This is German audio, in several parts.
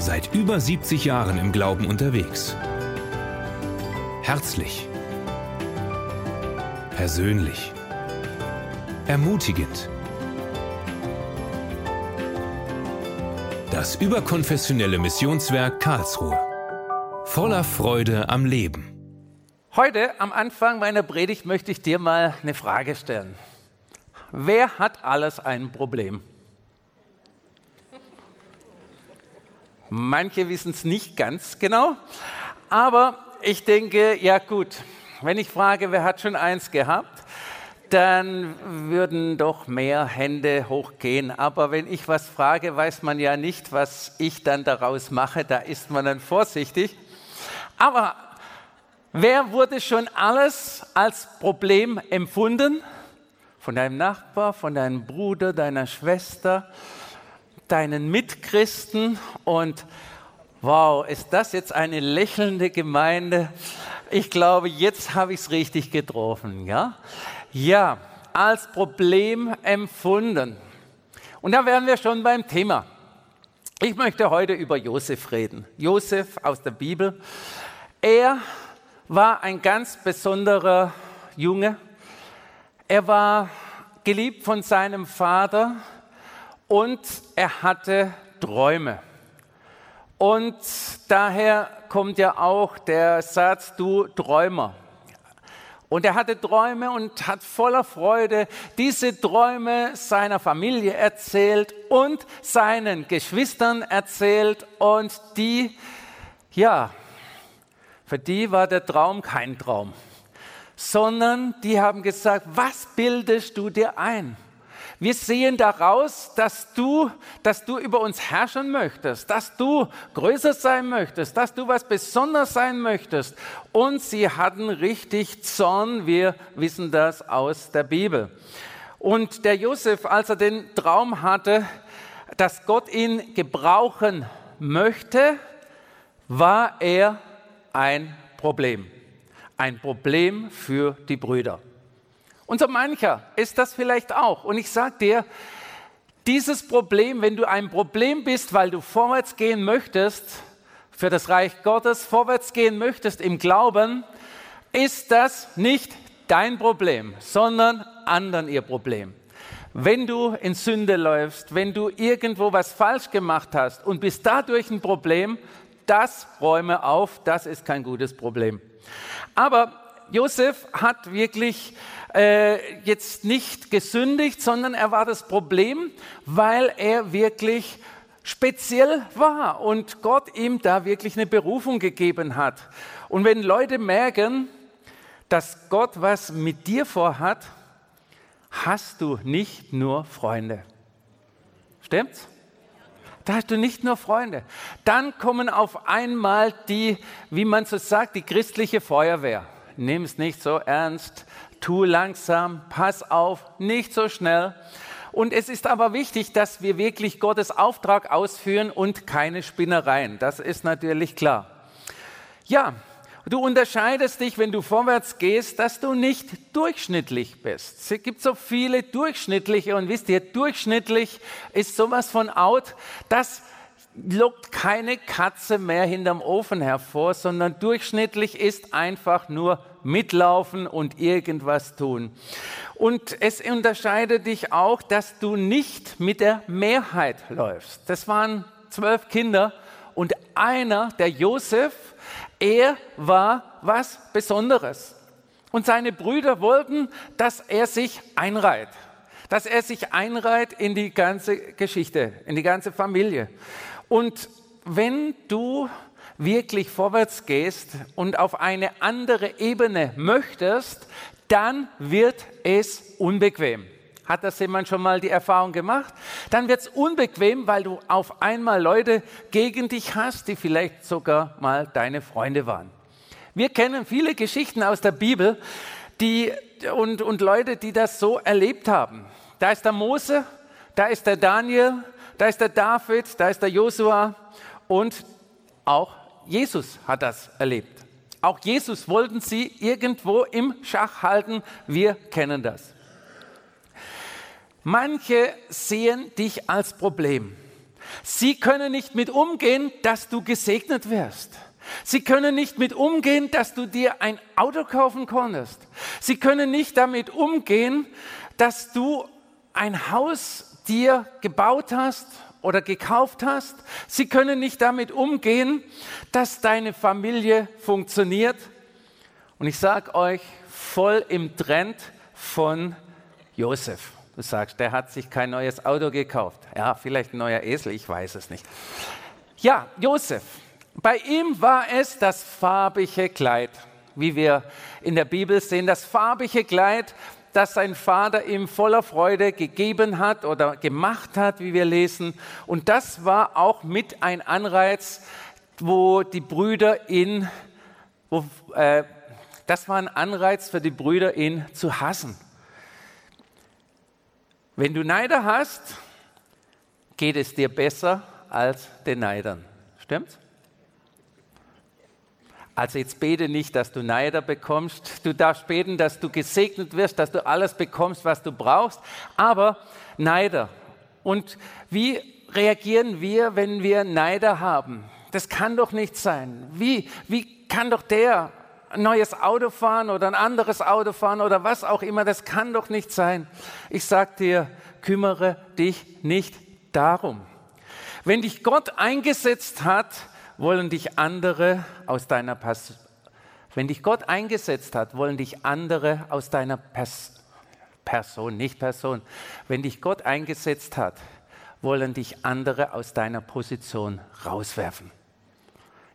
Seit über 70 Jahren im Glauben unterwegs. Herzlich. Persönlich. Ermutigend. Das überkonfessionelle Missionswerk Karlsruhe. Voller Freude am Leben. Heute am Anfang meiner Predigt möchte ich dir mal eine Frage stellen. Wer hat alles ein Problem? Manche wissen es nicht ganz genau, aber ich denke, ja gut, wenn ich frage, wer hat schon eins gehabt, dann würden doch mehr Hände hochgehen. Aber wenn ich was frage, weiß man ja nicht, was ich dann daraus mache. Da ist man dann vorsichtig. Aber wer wurde schon alles als Problem empfunden? Von deinem Nachbar, von deinem Bruder, deiner Schwester, deinen Mitchristen. Und wow, ist das jetzt eine lächelnde Gemeinde? Ich glaube, jetzt habe ich es richtig getroffen. Ja? Ja, als Problem empfunden. Und da wären wir schon beim Thema. Ich möchte heute über Josef reden. Josef aus der Bibel. Er war ein ganz besonderer Junge. Er war geliebt von seinem Vater und er hatte Träume. Und daher kommt ja auch der Satz, du Träumer. Und er hatte Träume und hat voller Freude diese Träume seiner Familie erzählt und seinen Geschwistern erzählt. Und die, ja, für die war der Traum kein Traum, sondern die haben gesagt, was bildest du dir ein? Wir sehen daraus, dass du, dass du über uns herrschen möchtest, dass du größer sein möchtest, dass du was Besonderes sein möchtest. Und sie hatten richtig Zorn. Wir wissen das aus der Bibel. Und der Josef, als er den Traum hatte, dass Gott ihn gebrauchen möchte, war er ein Problem. Ein Problem für die Brüder. Und so mancher ist das vielleicht auch. Und ich sage dir, dieses Problem, wenn du ein Problem bist, weil du vorwärts gehen möchtest, für das Reich Gottes vorwärts gehen möchtest im Glauben, ist das nicht dein Problem, sondern anderen ihr Problem. Wenn du in Sünde läufst, wenn du irgendwo was falsch gemacht hast und bist dadurch ein Problem, das räume auf, das ist kein gutes Problem. Aber Josef hat wirklich äh, jetzt nicht gesündigt, sondern er war das Problem, weil er wirklich speziell war und Gott ihm da wirklich eine Berufung gegeben hat. Und wenn Leute merken, dass Gott was mit dir vorhat, hast du nicht nur Freunde. Stimmt's? Da hast du nicht nur Freunde. Dann kommen auf einmal die, wie man so sagt, die christliche Feuerwehr. Nimm es nicht so ernst tu langsam, pass auf, nicht so schnell. Und es ist aber wichtig, dass wir wirklich Gottes Auftrag ausführen und keine Spinnereien. Das ist natürlich klar. Ja, du unterscheidest dich, wenn du vorwärts gehst, dass du nicht durchschnittlich bist. Es gibt so viele durchschnittliche und wisst ihr, durchschnittlich ist sowas von out, dass lockt keine Katze mehr hinterm Ofen hervor, sondern durchschnittlich ist einfach nur mitlaufen und irgendwas tun. Und es unterscheidet dich auch, dass du nicht mit der Mehrheit läufst. Das waren zwölf Kinder und einer, der Josef, er war was Besonderes. Und seine Brüder wollten, dass er sich einreiht dass er sich einreiht in die ganze Geschichte, in die ganze Familie. Und wenn du wirklich vorwärts gehst und auf eine andere Ebene möchtest, dann wird es unbequem. Hat das jemand schon mal die Erfahrung gemacht? Dann wird es unbequem, weil du auf einmal Leute gegen dich hast, die vielleicht sogar mal deine Freunde waren. Wir kennen viele Geschichten aus der Bibel die, und, und Leute, die das so erlebt haben. Da ist der Mose, da ist der Daniel, da ist der David, da ist der Josua und auch Jesus hat das erlebt. Auch Jesus wollten sie irgendwo im Schach halten. Wir kennen das. Manche sehen dich als Problem. Sie können nicht mit umgehen, dass du gesegnet wirst. Sie können nicht mit umgehen, dass du dir ein Auto kaufen konntest. Sie können nicht damit umgehen, dass du ein Haus dir gebaut hast oder gekauft hast. Sie können nicht damit umgehen, dass deine Familie funktioniert. Und ich sage euch, voll im Trend von Josef. Du sagst, der hat sich kein neues Auto gekauft. Ja, vielleicht ein neuer Esel, ich weiß es nicht. Ja, Josef. Bei ihm war es das farbige Kleid, wie wir in der Bibel sehen, das farbige Kleid, das sein Vater ihm voller Freude gegeben hat oder gemacht hat, wie wir lesen. Und das war auch mit ein Anreiz, wo die Brüder ihn, wo, äh, das war ein Anreiz für die Brüder, ihn zu hassen. Wenn du Neider hast, geht es dir besser als den Neidern. Stimmt's? Also jetzt bete nicht, dass du Neider bekommst. Du darfst beten, dass du gesegnet wirst, dass du alles bekommst, was du brauchst. Aber Neider. Und wie reagieren wir, wenn wir Neider haben? Das kann doch nicht sein. Wie, wie kann doch der ein neues Auto fahren oder ein anderes Auto fahren oder was auch immer? Das kann doch nicht sein. Ich sag dir, kümmere dich nicht darum. Wenn dich Gott eingesetzt hat, wollen dich andere aus deiner Pers wenn dich Gott eingesetzt hat, wollen dich andere aus deiner Pers Person, nicht Person, wenn dich Gott eingesetzt hat, wollen dich andere aus deiner Position rauswerfen.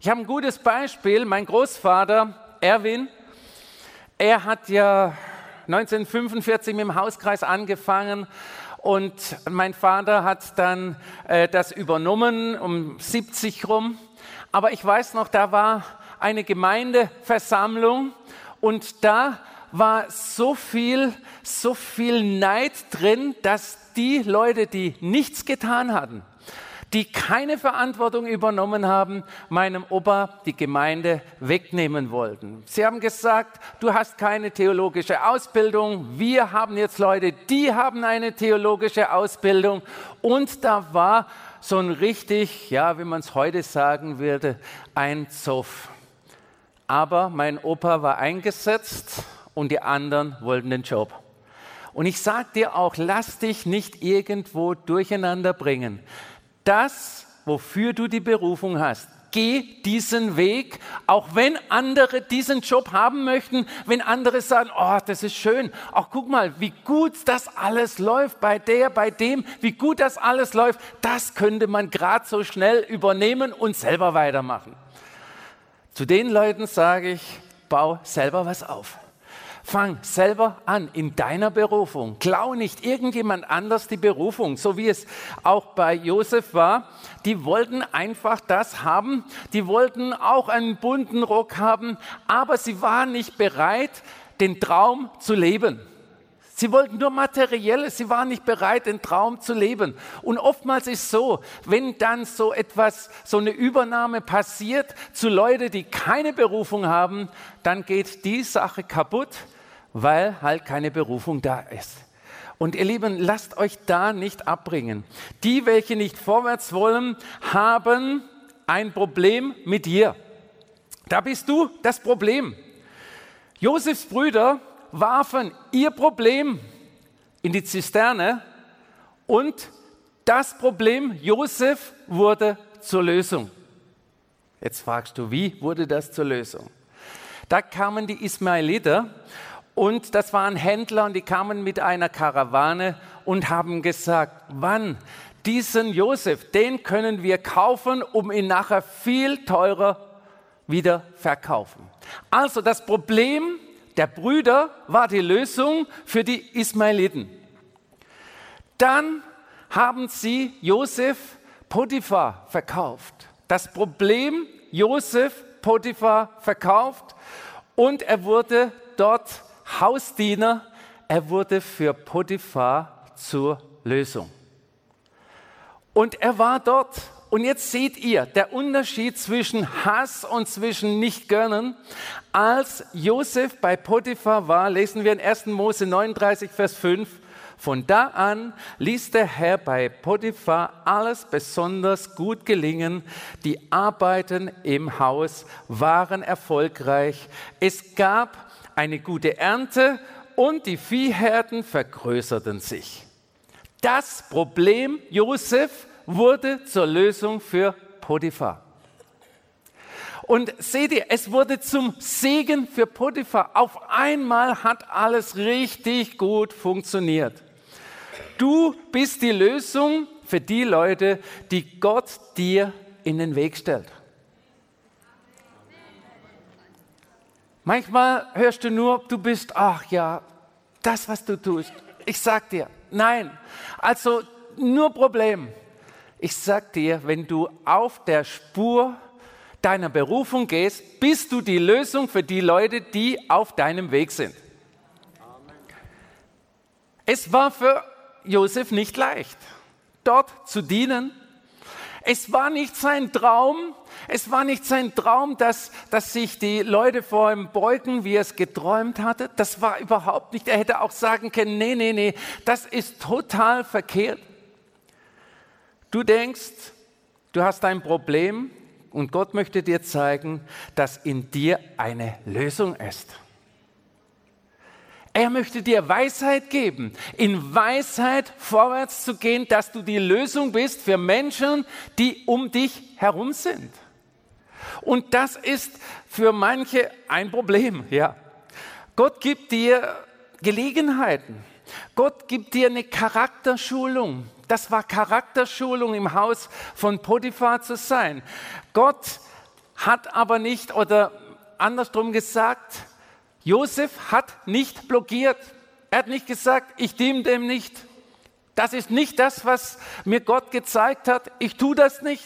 Ich habe ein gutes Beispiel. Mein Großvater Erwin, er hat ja 1945 mit dem Hauskreis angefangen und mein Vater hat dann äh, das übernommen um 70 rum. Aber ich weiß noch, da war eine Gemeindeversammlung und da war so viel, so viel Neid drin, dass die Leute, die nichts getan hatten, die keine Verantwortung übernommen haben, meinem Opa die Gemeinde wegnehmen wollten. Sie haben gesagt, du hast keine theologische Ausbildung, wir haben jetzt Leute, die haben eine theologische Ausbildung und da war so ein richtig, ja, wie man es heute sagen würde, ein Zoff. Aber mein Opa war eingesetzt und die anderen wollten den Job. Und ich sage dir auch, lass dich nicht irgendwo durcheinander bringen. Das, wofür du die Berufung hast, geh diesen Weg, auch wenn andere diesen Job haben möchten, wenn andere sagen, oh, das ist schön, auch guck mal, wie gut das alles läuft bei der, bei dem, wie gut das alles läuft, das könnte man gerade so schnell übernehmen und selber weitermachen. Zu den Leuten sage ich, bau selber was auf. Fang selber an in deiner Berufung. Klau nicht irgendjemand anders die Berufung, so wie es auch bei Josef war. Die wollten einfach das haben. Die wollten auch einen bunten Rock haben, aber sie waren nicht bereit, den Traum zu leben. Sie wollten nur materielles, sie waren nicht bereit, den Traum zu leben. Und oftmals ist so, wenn dann so etwas, so eine Übernahme passiert zu Leuten, die keine Berufung haben, dann geht die Sache kaputt weil halt keine Berufung da ist. Und ihr Lieben, lasst euch da nicht abbringen. Die, welche nicht vorwärts wollen, haben ein Problem mit dir. Da bist du das Problem. Josefs Brüder warfen ihr Problem in die Zisterne und das Problem Josef wurde zur Lösung. Jetzt fragst du, wie wurde das zur Lösung? Da kamen die Ismaeliter und das waren Händler und die kamen mit einer Karawane und haben gesagt, wann diesen Josef, den können wir kaufen, um ihn nachher viel teurer wieder verkaufen. Also das Problem der Brüder war die Lösung für die Ismaeliten. Dann haben sie Josef Potiphar verkauft. Das Problem Josef Potiphar verkauft und er wurde dort Hausdiener, er wurde für Potiphar zur Lösung. Und er war dort. Und jetzt seht ihr der Unterschied zwischen Hass und zwischen Nicht-Gönnen. Als Josef bei Potiphar war, lesen wir in 1. Mose 39, Vers 5, Von da an ließ der Herr bei Potiphar alles besonders gut gelingen. Die Arbeiten im Haus waren erfolgreich. Es gab eine gute Ernte und die Viehherden vergrößerten sich. Das Problem Josef wurde zur Lösung für Potiphar. Und seht ihr, es wurde zum Segen für Potiphar. Auf einmal hat alles richtig gut funktioniert. Du bist die Lösung für die Leute, die Gott dir in den Weg stellt. Manchmal hörst du nur, du bist, ach ja, das, was du tust. Ich sag dir, nein. Also nur Problem. Ich sag dir, wenn du auf der Spur deiner Berufung gehst, bist du die Lösung für die Leute, die auf deinem Weg sind. Es war für Josef nicht leicht, dort zu dienen. Es war nicht sein Traum, es war nicht sein Traum, dass, dass sich die Leute vor ihm beugen, wie er es geträumt hatte. Das war überhaupt nicht. Er hätte auch sagen können, nee, nee, nee, das ist total verkehrt. Du denkst, du hast ein Problem und Gott möchte dir zeigen, dass in dir eine Lösung ist. Er möchte dir Weisheit geben, in Weisheit vorwärts zu gehen, dass du die Lösung bist für Menschen, die um dich herum sind. Und das ist für manche ein Problem, ja. Gott gibt dir Gelegenheiten. Gott gibt dir eine Charakterschulung. Das war Charakterschulung im Haus von Potiphar zu sein. Gott hat aber nicht, oder andersrum gesagt, Josef hat nicht blockiert. Er hat nicht gesagt, ich diene dem nicht. Das ist nicht das, was mir Gott gezeigt hat. Ich tue das nicht.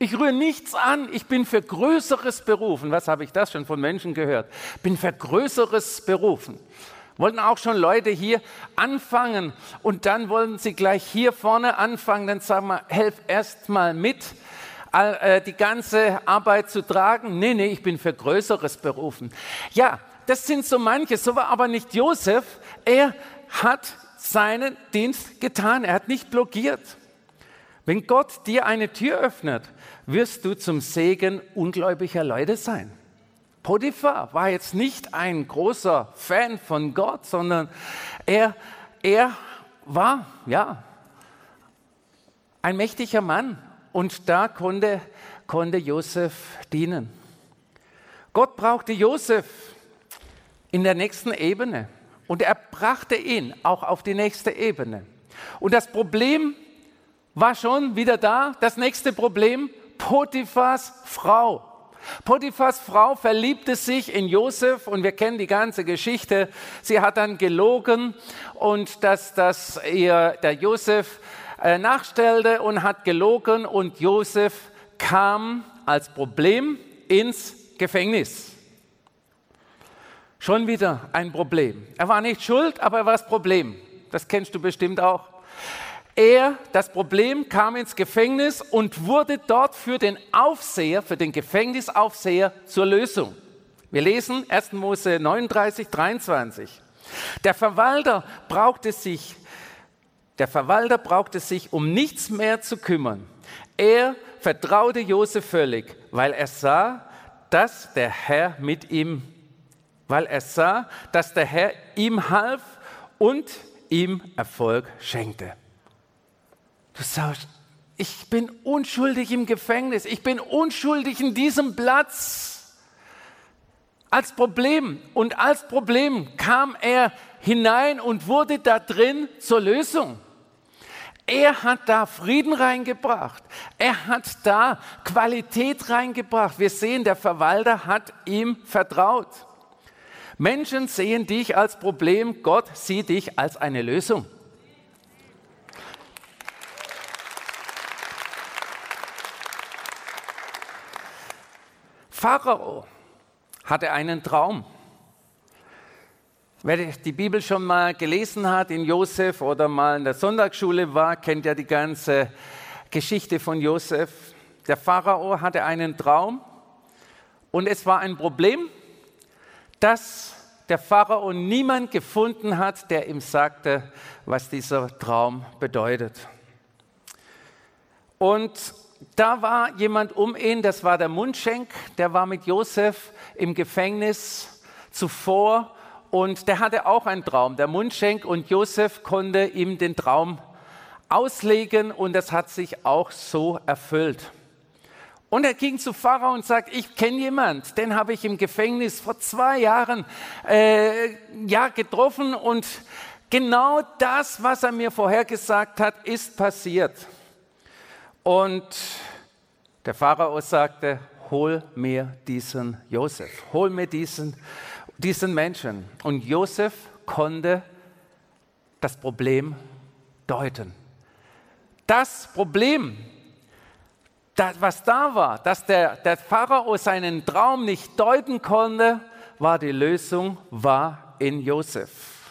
Ich rühre nichts an. Ich bin für Größeres berufen. Was habe ich das schon von Menschen gehört? Bin für Größeres berufen. Wollten auch schon Leute hier anfangen und dann wollen sie gleich hier vorne anfangen. Dann sagen wir, helf erst mal mit, äh, die ganze Arbeit zu tragen. Nee, nee, ich bin für Größeres berufen. Ja, das sind so manche, so war aber nicht Josef. Er hat seinen Dienst getan, er hat nicht blockiert. Wenn Gott dir eine Tür öffnet, wirst du zum Segen ungläubiger Leute sein. Potiphar war jetzt nicht ein großer Fan von Gott, sondern er, er war, ja, ein mächtiger Mann und da konnte, konnte Josef dienen. Gott brauchte Josef in der nächsten Ebene. Und er brachte ihn auch auf die nächste Ebene. Und das Problem war schon wieder da. Das nächste Problem, Potiphas Frau. Potiphas Frau verliebte sich in Josef und wir kennen die ganze Geschichte. Sie hat dann gelogen und dass, dass ihr der Josef äh, nachstellte und hat gelogen und Josef kam als Problem ins Gefängnis. Schon wieder ein Problem. Er war nicht schuld, aber er war das Problem. Das kennst du bestimmt auch. Er, das Problem, kam ins Gefängnis und wurde dort für den Aufseher, für den Gefängnisaufseher zur Lösung. Wir lesen 1. Mose 39, 23. Der Verwalter brauchte sich, der Verwalter brauchte sich um nichts mehr zu kümmern. Er vertraute Josef völlig, weil er sah, dass der Herr mit ihm weil er sah, dass der Herr ihm half und ihm Erfolg schenkte. Du sagst, ich bin unschuldig im Gefängnis, ich bin unschuldig in diesem Platz. Als Problem und als Problem kam er hinein und wurde da drin zur Lösung. Er hat da Frieden reingebracht. Er hat da Qualität reingebracht. Wir sehen, der Verwalter hat ihm vertraut. Menschen sehen dich als Problem, Gott sieht dich als eine Lösung. Pharao hatte einen Traum. Wer die Bibel schon mal gelesen hat in Josef oder mal in der Sonntagsschule war, kennt ja die ganze Geschichte von Josef. Der Pharao hatte einen Traum und es war ein Problem, dass der Pharao niemand gefunden hat, der ihm sagte, was dieser Traum bedeutet. Und da war jemand um ihn, das war der Mundschenk, der war mit Josef im Gefängnis zuvor und der hatte auch einen Traum. Der Mundschenk und Josef konnte ihm den Traum auslegen und das hat sich auch so erfüllt. Und er ging zu Pharao und sagt, ich kenne jemand, den habe ich im Gefängnis vor zwei Jahren äh, ja, getroffen und genau das, was er mir vorhergesagt hat, ist passiert. Und der Pharao sagte, hol mir diesen Josef, hol mir diesen, diesen Menschen. Und Josef konnte das Problem deuten. Das Problem, das, was da war, dass der, der Pharao seinen Traum nicht deuten konnte, war die Lösung, war in Josef.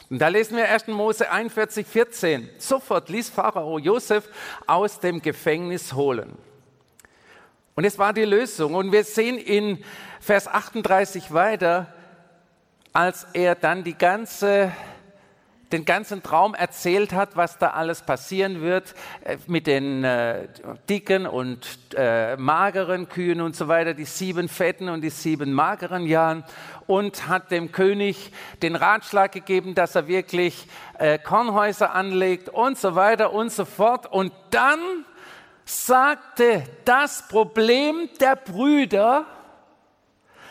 Und da lesen wir 1. Mose 41, 14. Sofort ließ Pharao Josef aus dem Gefängnis holen. Und es war die Lösung. Und wir sehen in Vers 38 weiter, als er dann die ganze den ganzen Traum erzählt hat, was da alles passieren wird äh, mit den äh, dicken und äh, mageren Kühen und so weiter, die sieben fetten und die sieben mageren Jahren und hat dem König den Ratschlag gegeben, dass er wirklich äh, Kornhäuser anlegt und so weiter und so fort. Und dann sagte das Problem der Brüder,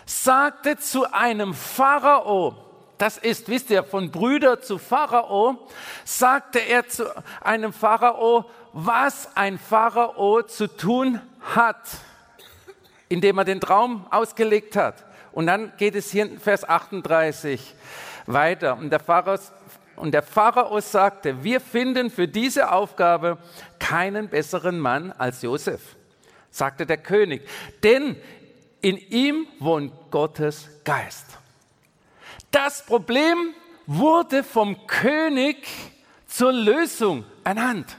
sagte zu einem Pharao, das ist, wisst ihr, von Brüder zu Pharao, sagte er zu einem Pharao, was ein Pharao zu tun hat, indem er den Traum ausgelegt hat. Und dann geht es hier in Vers 38 weiter. Und der, Pharao, und der Pharao sagte, wir finden für diese Aufgabe keinen besseren Mann als Josef, sagte der König, denn in ihm wohnt Gottes Geist. Das Problem wurde vom König zur Lösung ernannt.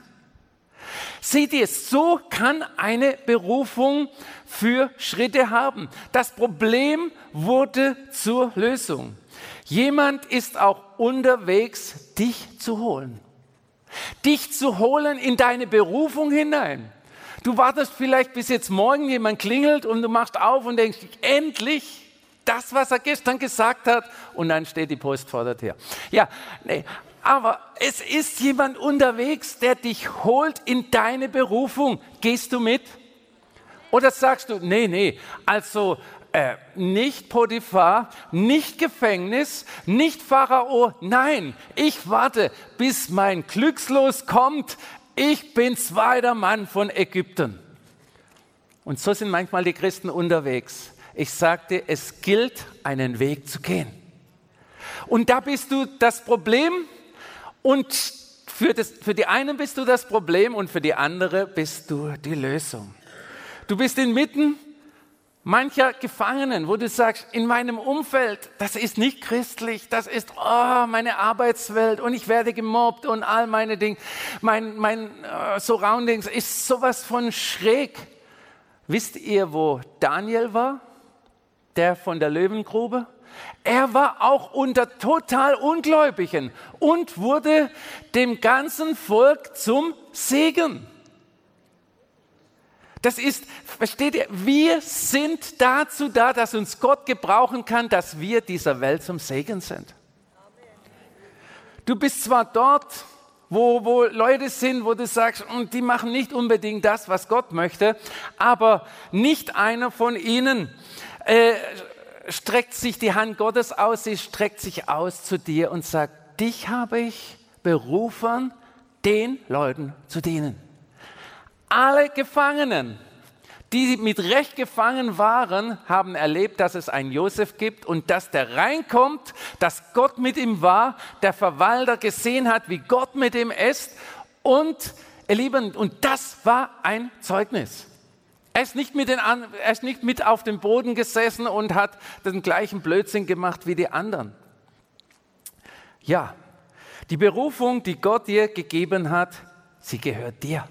Seht ihr, so kann eine Berufung für Schritte haben. Das Problem wurde zur Lösung. Jemand ist auch unterwegs, dich zu holen. Dich zu holen in deine Berufung hinein. Du wartest vielleicht bis jetzt morgen jemand klingelt und du machst auf und denkst, endlich, das, was er gestern gesagt hat, und dann steht die Post vor der Tür. Ja, nee, aber es ist jemand unterwegs, der dich holt in deine Berufung. Gehst du mit? Oder sagst du, nee, nee, also äh, nicht Potiphar, nicht Gefängnis, nicht Pharao, nein, ich warte, bis mein Glückslos kommt. Ich bin zweiter Mann von Ägypten. Und so sind manchmal die Christen unterwegs. Ich sagte, es gilt, einen Weg zu gehen. Und da bist du das Problem und für, das, für die einen bist du das Problem und für die andere bist du die Lösung. Du bist inmitten mancher Gefangenen, wo du sagst, in meinem Umfeld, das ist nicht christlich, das ist oh, meine Arbeitswelt und ich werde gemobbt und all meine Dinge, mein, mein uh, Surroundings ist sowas von schräg. Wisst ihr, wo Daniel war? Der von der Löwengrube. Er war auch unter total Ungläubigen und wurde dem ganzen Volk zum Segen. Das ist, versteht ihr, wir sind dazu da, dass uns Gott gebrauchen kann, dass wir dieser Welt zum Segen sind. Du bist zwar dort, wo, wo Leute sind, wo du sagst, und die machen nicht unbedingt das, was Gott möchte, aber nicht einer von ihnen äh, streckt sich die Hand Gottes aus, sie streckt sich aus zu dir und sagt, dich habe ich berufen, den Leuten zu dienen. Alle Gefangenen, die mit Recht gefangen waren, haben erlebt, dass es einen Josef gibt und dass der reinkommt, dass Gott mit ihm war, der Verwalter gesehen hat, wie Gott mit ihm ist und, ihr Lieben, und das war ein Zeugnis. Er ist, nicht mit den, er ist nicht mit auf dem Boden gesessen und hat den gleichen Blödsinn gemacht wie die anderen. Ja, die Berufung, die Gott dir gegeben hat, sie gehört dir.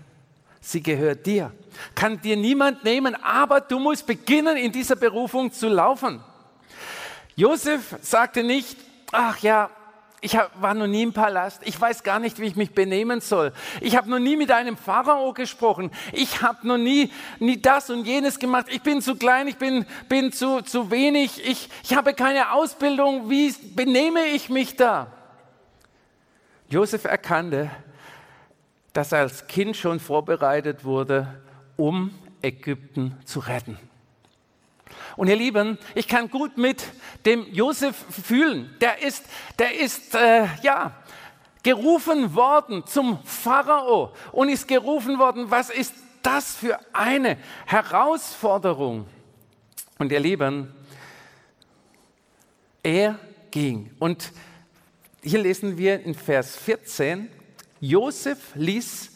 Sie gehört dir. Kann dir niemand nehmen, aber du musst beginnen, in dieser Berufung zu laufen. Josef sagte nicht, ach ja, ich war noch nie im Palast. Ich weiß gar nicht, wie ich mich benehmen soll. Ich habe noch nie mit einem Pharao gesprochen. Ich habe noch nie, nie das und jenes gemacht. Ich bin zu klein, ich bin, bin zu, zu wenig. Ich, ich habe keine Ausbildung. Wie benehme ich mich da? Josef erkannte, dass er als Kind schon vorbereitet wurde, um Ägypten zu retten. Und ihr Lieben, ich kann gut mit dem Josef fühlen. Der ist, der ist, äh, ja, gerufen worden zum Pharao und ist gerufen worden, was ist das für eine Herausforderung? Und ihr Lieben, er ging. Und hier lesen wir in Vers 14, Josef ließ,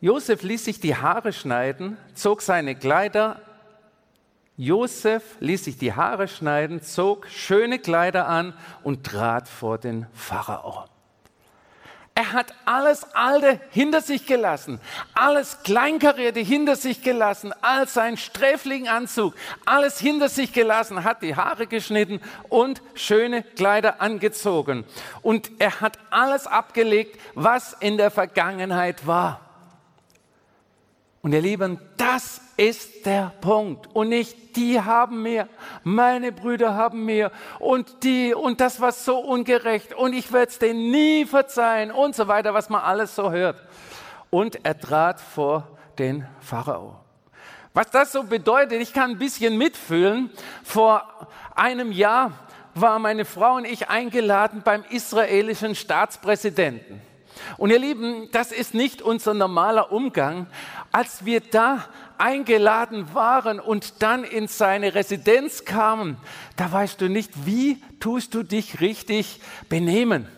Josef ließ sich die Haare schneiden, zog seine Kleider Josef ließ sich die Haare schneiden, zog schöne Kleider an und trat vor den Pharao. Er hat alles Alte hinter sich gelassen, alles Kleinkarierte hinter sich gelassen, all sein Sträflinganzug, alles hinter sich gelassen, hat die Haare geschnitten und schöne Kleider angezogen. Und er hat alles abgelegt, was in der Vergangenheit war. Und ihr Lieben, das ist der Punkt. Und nicht die haben mehr, meine Brüder haben mehr und die und das war so ungerecht und ich werde es denen nie verzeihen und so weiter, was man alles so hört. Und er trat vor den Pharao. Was das so bedeutet, ich kann ein bisschen mitfühlen. Vor einem Jahr war meine Frau und ich eingeladen beim israelischen Staatspräsidenten. Und ihr Lieben, das ist nicht unser normaler Umgang. Als wir da eingeladen waren und dann in seine Residenz kamen, da weißt du nicht, wie tust du dich richtig benehmen.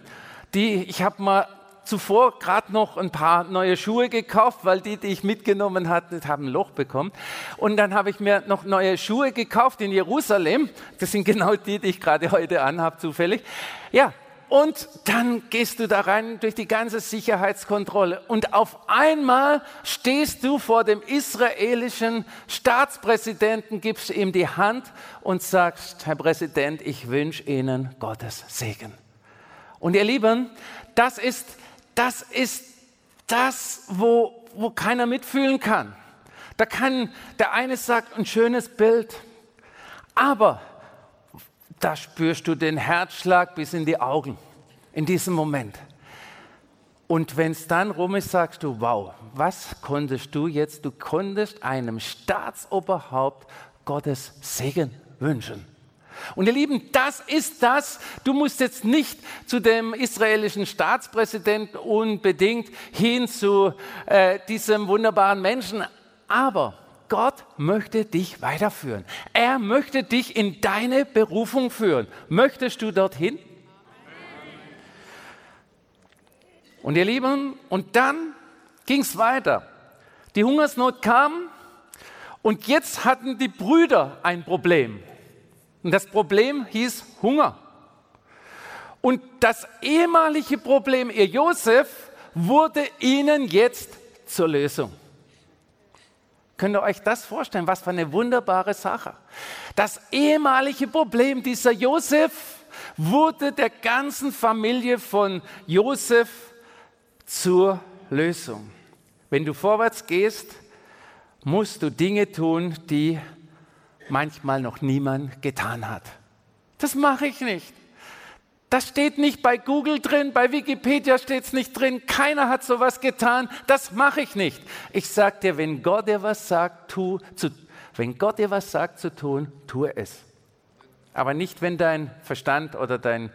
Die, ich habe mal zuvor gerade noch ein paar neue Schuhe gekauft, weil die, die ich mitgenommen hatte, haben ein Loch bekommen. Und dann habe ich mir noch neue Schuhe gekauft in Jerusalem. Das sind genau die, die ich gerade heute anhabe, zufällig. Ja, und dann gehst du da rein durch die ganze Sicherheitskontrolle. Und auf einmal stehst du vor dem israelischen Staatspräsidenten, gibst ihm die Hand und sagst, Herr Präsident, ich wünsche Ihnen Gottes Segen. Und ihr Lieben, das ist das, ist das wo, wo keiner mitfühlen kann. Da kann der eine sagt, ein schönes Bild, aber da spürst du den Herzschlag bis in die Augen in diesem Moment. Und wenn es dann rum ist, sagst du, wow, was konntest du jetzt? Du konntest einem Staatsoberhaupt Gottes Segen wünschen. Und ihr Lieben, das ist das. Du musst jetzt nicht zu dem israelischen Staatspräsidenten unbedingt hin zu äh, diesem wunderbaren Menschen, aber Gott möchte dich weiterführen. Er möchte dich in deine Berufung führen. Möchtest du dorthin? Und ihr Lieben, und dann ging es weiter. Die Hungersnot kam und jetzt hatten die Brüder ein Problem. Und das Problem hieß Hunger. Und das ehemalige Problem, ihr Josef, wurde ihnen jetzt zur Lösung. Könnt ihr euch das vorstellen? Was für eine wunderbare Sache. Das ehemalige Problem dieser Josef wurde der ganzen Familie von Josef zur Lösung. Wenn du vorwärts gehst, musst du Dinge tun, die manchmal noch niemand getan hat. Das mache ich nicht. Das steht nicht bei Google drin, bei Wikipedia steht es nicht drin, keiner hat sowas getan, das mache ich nicht. Ich sage dir, wenn Gott dir was sagt, tu, zu, wenn Gott dir was sagt zu tun, tue es. Aber nicht, wenn dein Verstand oder dein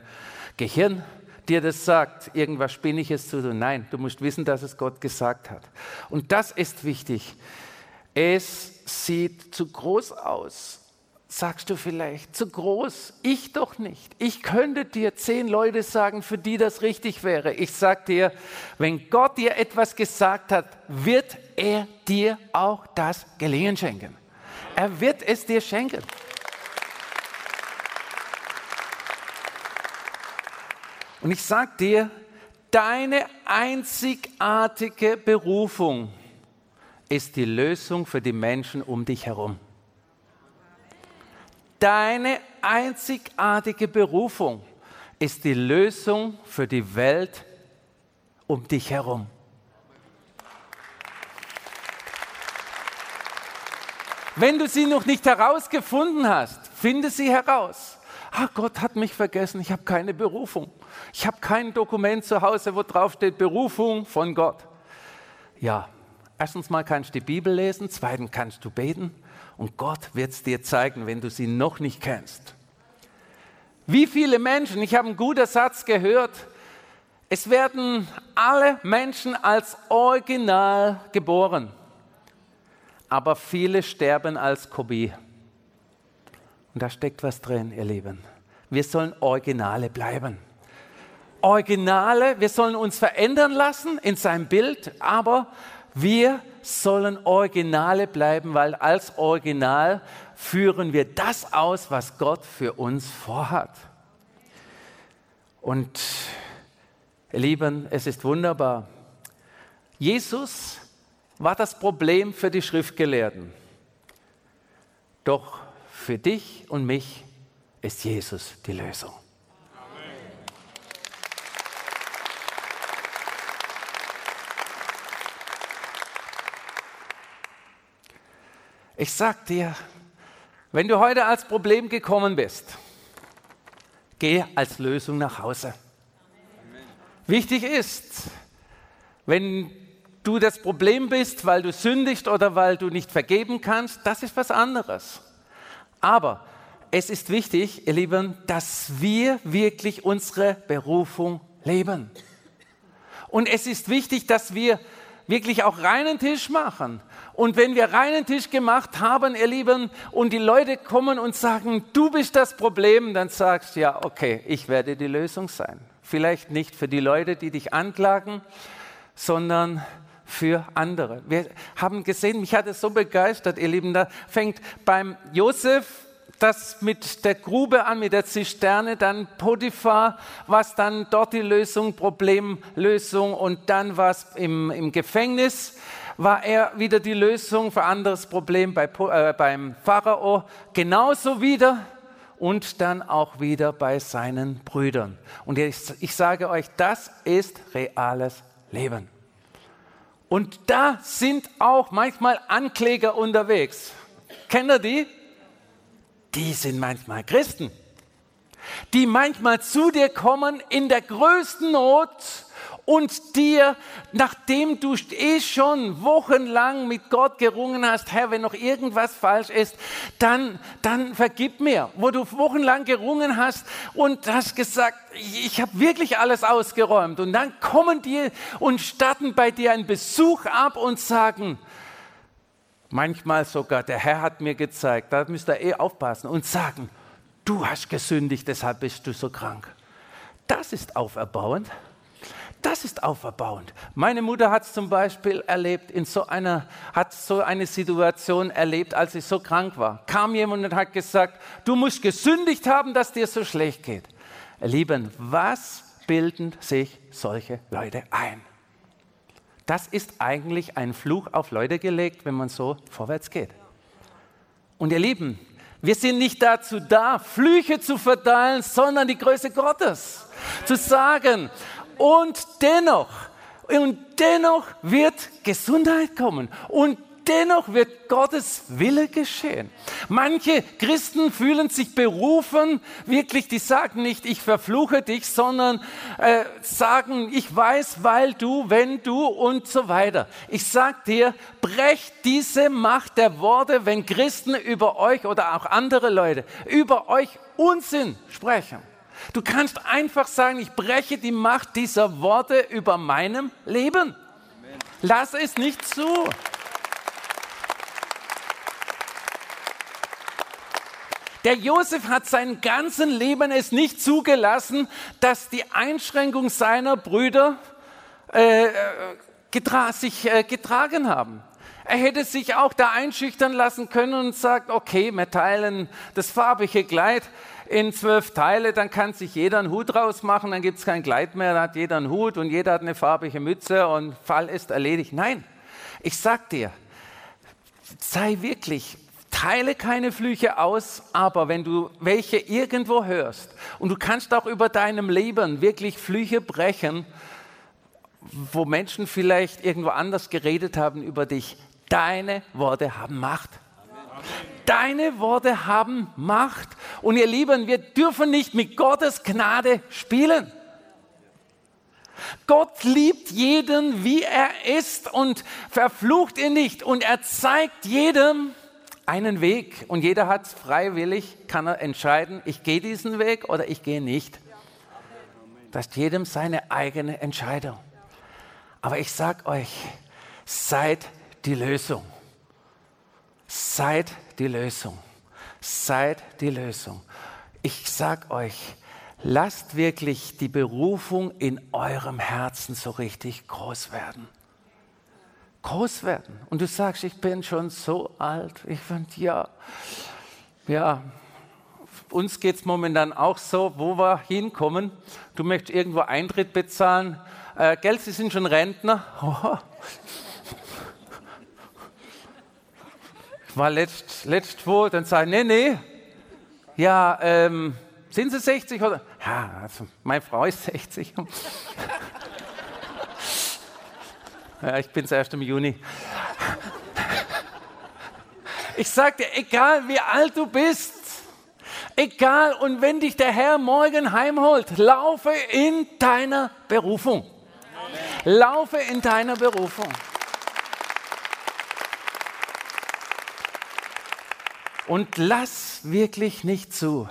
Gehirn dir das sagt, irgendwas Spinniges zu tun. Nein, du musst wissen, dass es Gott gesagt hat. Und das ist wichtig. Es sieht zu groß aus sagst du vielleicht, zu groß, ich doch nicht. Ich könnte dir zehn Leute sagen, für die das richtig wäre. Ich sag dir, wenn Gott dir etwas gesagt hat, wird er dir auch das Gelingen schenken. Er wird es dir schenken. Und ich sag dir, deine einzigartige Berufung ist die Lösung für die Menschen um dich herum deine einzigartige Berufung ist die Lösung für die Welt um dich herum. Wenn du sie noch nicht herausgefunden hast, finde sie heraus. Ah, Gott hat mich vergessen, ich habe keine Berufung. Ich habe kein Dokument zu Hause, wo drauf steht Berufung von Gott. Ja, erstens mal kannst du die Bibel lesen, zweitens kannst du beten und Gott wird es dir zeigen, wenn du sie noch nicht kennst. Wie viele Menschen, ich habe einen guten Satz gehört, es werden alle Menschen als Original geboren, aber viele sterben als Kopie. Und da steckt was drin, ihr Lieben. Wir sollen Originale bleiben. Originale, wir sollen uns verändern lassen in sein Bild, aber wir sollen Originale bleiben, weil als Original führen wir das aus, was Gott für uns vorhat. Und ihr Lieben, es ist wunderbar. Jesus war das Problem für die Schriftgelehrten. Doch für dich und mich ist Jesus die Lösung. Ich sag dir, wenn du heute als Problem gekommen bist, geh als Lösung nach Hause. Wichtig ist, wenn du das Problem bist, weil du sündigst oder weil du nicht vergeben kannst, das ist was anderes. Aber es ist wichtig, ihr Lieben, dass wir wirklich unsere Berufung leben. Und es ist wichtig, dass wir wirklich auch reinen Tisch machen. Und wenn wir reinen Tisch gemacht haben, ihr Lieben, und die Leute kommen und sagen, du bist das Problem, dann sagst du, ja, okay, ich werde die Lösung sein. Vielleicht nicht für die Leute, die dich anklagen, sondern für andere. Wir haben gesehen, mich hat es so begeistert, ihr Lieben, da fängt beim Josef das mit der Grube an, mit der Zisterne, dann Potiphar, was dann dort die Lösung, Problemlösung und dann was im, im Gefängnis war er wieder die Lösung für anderes Problem bei, äh, beim Pharao, genauso wieder und dann auch wieder bei seinen Brüdern. Und ich, ich sage euch, das ist reales Leben. Und da sind auch manchmal Ankläger unterwegs. Kennt ihr die? Die sind manchmal Christen, die manchmal zu dir kommen in der größten Not und dir, nachdem du eh schon wochenlang mit Gott gerungen hast, Herr, wenn noch irgendwas falsch ist, dann, dann vergib mir. Wo du wochenlang gerungen hast und hast gesagt, ich habe wirklich alles ausgeräumt. Und dann kommen die und starten bei dir einen Besuch ab und sagen, manchmal sogar, der Herr hat mir gezeigt, da müsst ihr eh aufpassen und sagen, du hast gesündigt, deshalb bist du so krank. Das ist auferbauend. Das ist auferbauend. Meine Mutter hat es zum Beispiel erlebt, in so einer, hat so eine Situation erlebt, als sie so krank war. Kam jemand und hat gesagt, du musst gesündigt haben, dass dir so schlecht geht. Lieben, was bilden sich solche Leute ein? Das ist eigentlich ein Fluch auf Leute gelegt, wenn man so vorwärts geht. Und ihr Lieben, wir sind nicht dazu da, Flüche zu verteilen, sondern die Größe Gottes. Zu sagen, und dennoch, und dennoch wird Gesundheit kommen. Und dennoch wird Gottes Wille geschehen. Manche Christen fühlen sich berufen, wirklich, die sagen nicht, ich verfluche dich, sondern äh, sagen, ich weiß, weil du, wenn du und so weiter. Ich sag dir, brecht diese Macht der Worte, wenn Christen über euch oder auch andere Leute über euch Unsinn sprechen. Du kannst einfach sagen, ich breche die Macht dieser Worte über meinem Leben. Lass es nicht zu. Der Josef hat sein ganzes Leben es nicht zugelassen, dass die Einschränkung seiner Brüder äh, äh getra sich äh, getragen haben. Er hätte sich auch da einschüchtern lassen können und sagt, okay, wir teilen das farbige Kleid in zwölf Teile, dann kann sich jeder einen Hut rausmachen, dann gibt es kein Kleid mehr, dann hat jeder einen Hut und jeder hat eine farbige Mütze und Fall ist erledigt. Nein, ich sag dir, sei wirklich teile keine Flüche aus, aber wenn du welche irgendwo hörst und du kannst auch über deinem Leben wirklich Flüche brechen, wo Menschen vielleicht irgendwo anders geredet haben über dich, deine Worte haben Macht. Deine Worte haben Macht. Und ihr Lieben, wir dürfen nicht mit Gottes Gnade spielen. Gott liebt jeden, wie er ist und verflucht ihn nicht. Und er zeigt jedem einen Weg. Und jeder hat freiwillig, kann er entscheiden, ich gehe diesen Weg oder ich gehe nicht. Das ist jedem seine eigene Entscheidung. Aber ich sage euch, seid die Lösung. Seid die Lösung. Seid die Lösung. Ich sage euch, lasst wirklich die Berufung in eurem Herzen so richtig groß werden. Groß werden. Und du sagst, ich bin schon so alt. Ich finde, ja, ja, uns geht es momentan auch so, wo wir hinkommen. Du möchtest irgendwo Eintritt bezahlen. Äh, Geld, Sie sind schon Rentner. Oh. Ich war letzt, letzt wo, dann sage ich, nee, nee. Ja, ähm, sind Sie 60 oder? Ja, also meine Frau ist 60. ja, ich bin es erst im Juni. Ich sage dir, egal wie alt du bist, egal und wenn dich der Herr morgen heimholt, laufe in deiner Berufung. Laufe in deiner Berufung. Und lass wirklich nicht zu,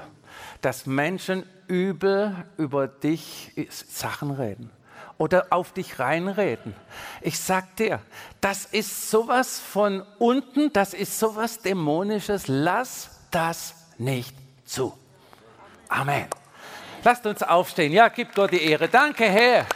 dass Menschen übel über dich Sachen reden oder auf dich reinreden. Ich sag dir, das ist sowas von unten, das ist sowas Dämonisches. Lass das nicht zu. Amen. Lasst uns aufstehen. Ja, gib Gott die Ehre. Danke, Herr.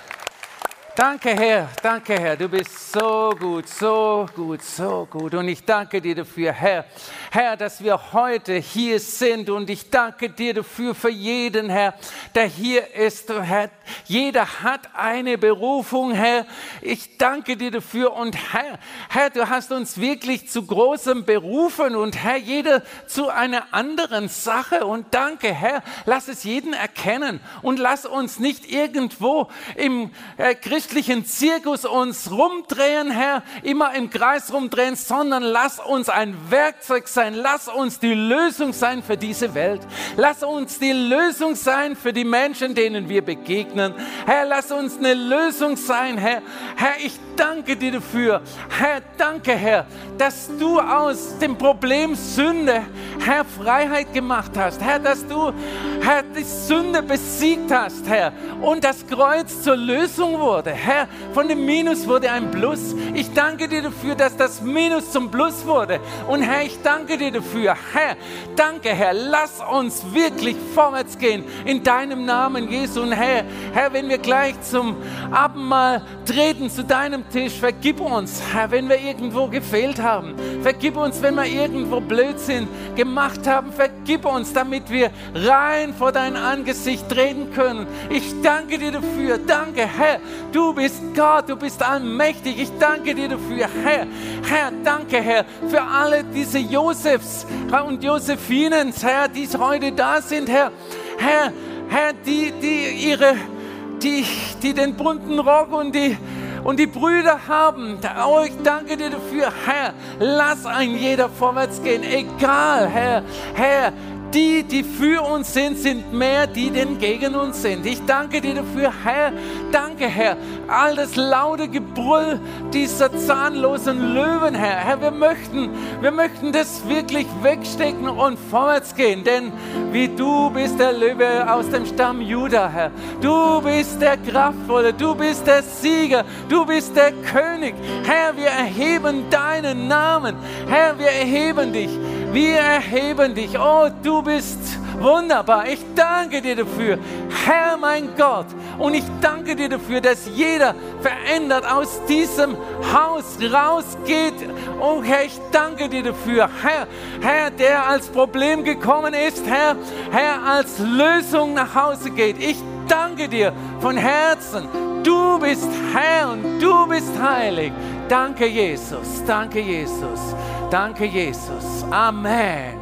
Danke, Herr, danke, Herr. Du bist so gut, so gut, so gut. Und ich danke dir dafür, Herr. Herr, dass wir heute hier sind. Und ich danke dir dafür für jeden, Herr, der hier ist. Herr, jeder hat eine Berufung, Herr. Ich danke dir dafür. Und Herr, Herr, du hast uns wirklich zu großem berufen. Und Herr, jeder zu einer anderen Sache. Und danke, Herr. Lass es jeden erkennen. Und lass uns nicht irgendwo im äh, christlichen Zirkus uns rumdrehen, Herr, immer im Kreis rumdrehen, sondern lass uns ein Werkzeug sein, lass uns die Lösung sein für diese Welt. Lass uns die Lösung sein für die Menschen, denen wir begegnen. Herr, lass uns eine Lösung sein, Herr. Herr, ich danke dir dafür. Herr, danke, Herr, dass du aus dem Problem Sünde, Herr, Freiheit gemacht hast. Herr, dass du, Herr, die Sünde besiegt hast, Herr, und das Kreuz zur Lösung wurde. Herr, von dem Minus wurde ein Plus. Ich danke dir dafür, dass das Minus zum Plus wurde. Und Herr, ich danke dir dafür. Herr, danke, Herr. Lass uns wirklich vorwärts gehen in deinem Namen, Jesu. Und Herr, Herr, wenn wir gleich zum Abendmahl treten, zu deinem Tisch, vergib uns, Herr, wenn wir irgendwo gefehlt haben. Vergib uns, wenn wir irgendwo Blödsinn gemacht haben. Vergib uns, damit wir rein vor dein Angesicht treten können. Ich danke dir dafür. Danke, Herr. Du Du bist Gott, du bist allmächtig. Ich danke dir dafür, Herr. Herr, danke, Herr, für alle diese Josefs und Josephinen, Herr, die heute da sind, Herr. Herr, Herr, die, die ihre, die, die den bunten Rock und die, und die Brüder haben. Oh, ich danke dir dafür, Herr. Lass ein jeder vorwärts gehen, egal, Herr. Herr, die, die für uns sind, sind mehr die, die gegen uns sind. Ich danke dir dafür, Herr. Danke, Herr. All das laute Gebrüll dieser zahnlosen Löwen, Herr. Herr, wir möchten, wir möchten das wirklich wegstecken und vorwärts gehen. Denn wie du bist der Löwe aus dem Stamm Juda, Herr. Du bist der Kraftvolle, du bist der Sieger, du bist der König. Herr, wir erheben deinen Namen. Herr, wir erheben dich. Wir erheben dich. Oh, du bist wunderbar. Ich danke dir dafür, Herr mein Gott. Und ich danke dir dafür, dass jeder verändert aus diesem Haus rausgeht. Oh Herr, ich danke dir dafür, Herr, Herr, der als Problem gekommen ist, Herr, Herr, als Lösung nach Hause geht. Ich danke dir von Herzen. Du bist Herr und du bist heilig. Danke, Jesus. Danke, Jesus. Danke, Jesus. Amen.